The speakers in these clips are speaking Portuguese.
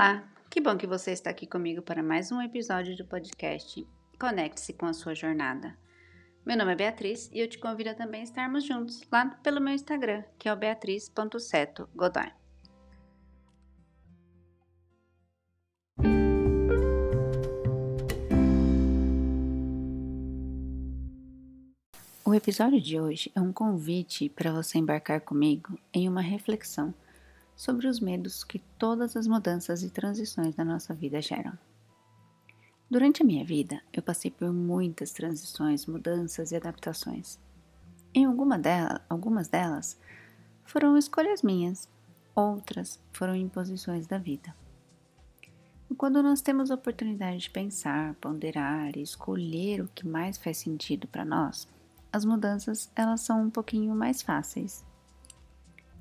Olá, que bom que você está aqui comigo para mais um episódio do podcast Conecte-se com a sua jornada. Meu nome é Beatriz e eu te convido a também estarmos juntos lá pelo meu Instagram, que é o beatriz.seto.godoy. O episódio de hoje é um convite para você embarcar comigo em uma reflexão sobre os medos que todas as mudanças e transições da nossa vida geram. Durante a minha vida, eu passei por muitas transições, mudanças e adaptações. Em alguma delas, algumas delas foram escolhas minhas, outras foram imposições da vida. E quando nós temos a oportunidade de pensar, ponderar e escolher o que mais faz sentido para nós, as mudanças elas são um pouquinho mais fáceis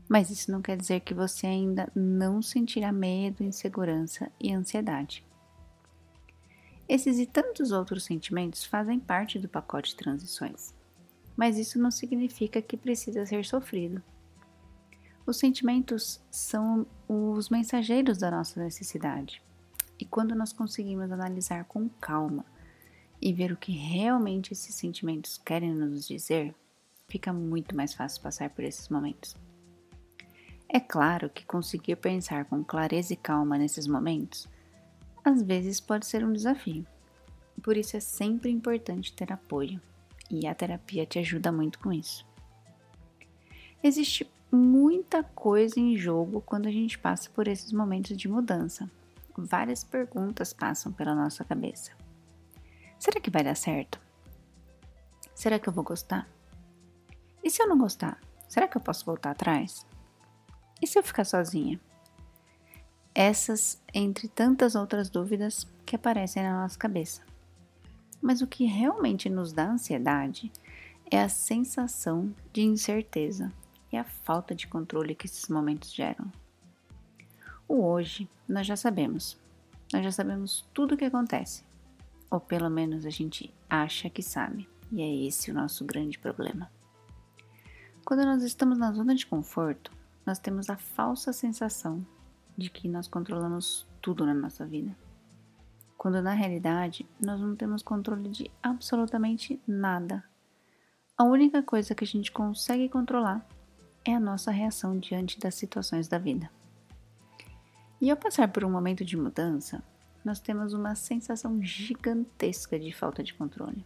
mas isso não quer dizer que você ainda não sentirá medo, insegurança e ansiedade. Esses e tantos outros sentimentos fazem parte do pacote de transições, mas isso não significa que precisa ser sofrido. Os sentimentos são os mensageiros da nossa necessidade, e quando nós conseguimos analisar com calma e ver o que realmente esses sentimentos querem nos dizer, fica muito mais fácil passar por esses momentos. É claro que conseguir pensar com clareza e calma nesses momentos às vezes pode ser um desafio. Por isso é sempre importante ter apoio e a terapia te ajuda muito com isso. Existe muita coisa em jogo quando a gente passa por esses momentos de mudança. Várias perguntas passam pela nossa cabeça. Será que vai dar certo? Será que eu vou gostar? E se eu não gostar, será que eu posso voltar atrás? E se eu ficar sozinha? Essas, entre tantas outras dúvidas que aparecem na nossa cabeça. Mas o que realmente nos dá ansiedade é a sensação de incerteza e a falta de controle que esses momentos geram. O hoje nós já sabemos. Nós já sabemos tudo o que acontece. Ou pelo menos a gente acha que sabe. E é esse o nosso grande problema. Quando nós estamos na zona de conforto, nós temos a falsa sensação de que nós controlamos tudo na nossa vida, quando na realidade nós não temos controle de absolutamente nada. A única coisa que a gente consegue controlar é a nossa reação diante das situações da vida. E ao passar por um momento de mudança, nós temos uma sensação gigantesca de falta de controle.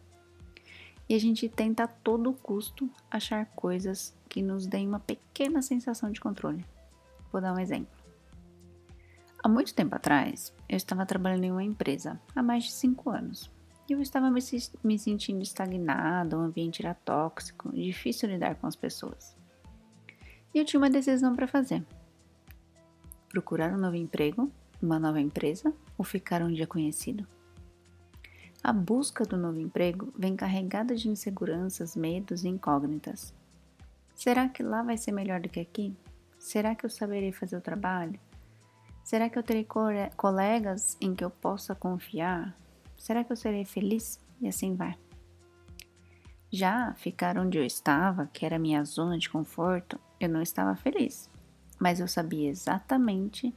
E a gente tenta a todo custo achar coisas que nos deem uma pequena sensação de controle. Vou dar um exemplo. Há muito tempo atrás, eu estava trabalhando em uma empresa, há mais de 5 anos. E eu estava me, sentindo estagnada, o ambiente era tóxico, difícil lidar com as pessoas. E eu tinha uma decisão para fazer: procurar um novo emprego, uma nova empresa ou ficar onde é conhecido. A busca do novo emprego vem carregada de inseguranças, medos e incógnitas. Será que lá vai ser melhor do que aqui? Será que eu saberei fazer o trabalho? Será que eu terei colegas em que eu possa confiar? Será que eu serei feliz? E assim vai. Já ficar onde eu estava, que era minha zona de conforto, eu não estava feliz, mas eu sabia exatamente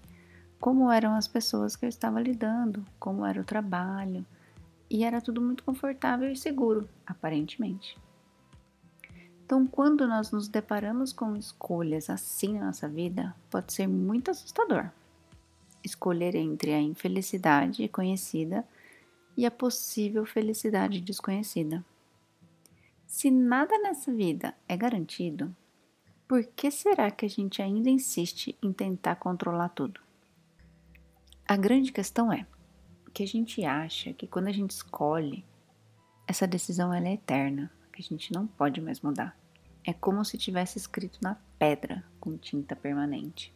como eram as pessoas que eu estava lidando, como era o trabalho, e era tudo muito confortável e seguro, aparentemente. Então, quando nós nos deparamos com escolhas assim na nossa vida, pode ser muito assustador. Escolher entre a infelicidade conhecida e a possível felicidade desconhecida. Se nada nessa vida é garantido, por que será que a gente ainda insiste em tentar controlar tudo? A grande questão é que a gente acha que quando a gente escolhe, essa decisão ela é eterna que a gente não pode mais mudar. É como se tivesse escrito na pedra com tinta permanente.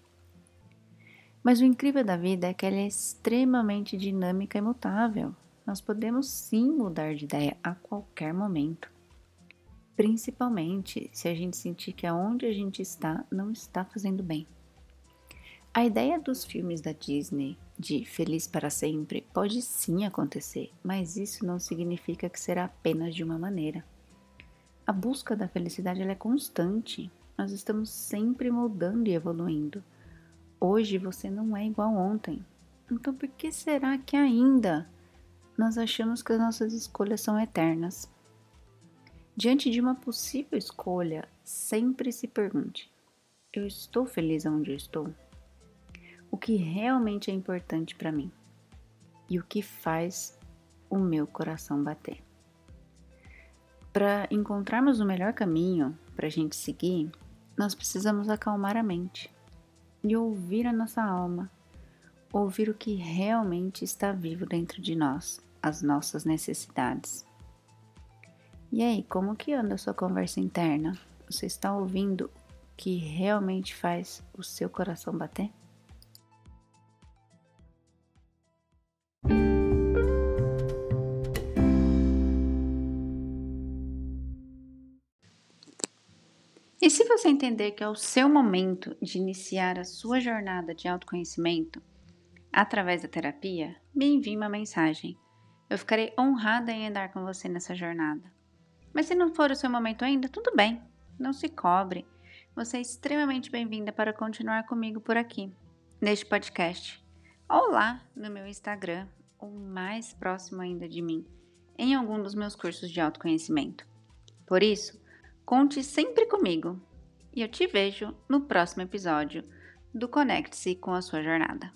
Mas o incrível da vida é que ela é extremamente dinâmica e mutável. Nós podemos sim mudar de ideia a qualquer momento. Principalmente se a gente sentir que aonde a gente está não está fazendo bem. A ideia dos filmes da Disney de feliz para sempre pode sim acontecer, mas isso não significa que será apenas de uma maneira. A busca da felicidade é constante. Nós estamos sempre mudando e evoluindo. Hoje você não é igual ontem. Então por que será que ainda nós achamos que as nossas escolhas são eternas? Diante de uma possível escolha, sempre se pergunte: eu estou feliz onde eu estou? O que realmente é importante para mim? E o que faz o meu coração bater? Para encontrarmos o melhor caminho para a gente seguir, nós precisamos acalmar a mente e ouvir a nossa alma, ouvir o que realmente está vivo dentro de nós, as nossas necessidades. E aí, como que anda a sua conversa interna? Você está ouvindo o que realmente faz o seu coração bater? E se você entender que é o seu momento de iniciar a sua jornada de autoconhecimento através da terapia, me envie uma mensagem. Eu ficarei honrada em andar com você nessa jornada. Mas se não for o seu momento ainda, tudo bem, não se cobre. Você é extremamente bem-vinda para continuar comigo por aqui, neste podcast, ou lá no meu Instagram, ou mais próximo ainda de mim, em algum dos meus cursos de autoconhecimento. Por isso, conte sempre comigo e eu te vejo no próximo episódio do Conecte-se com a sua jornada.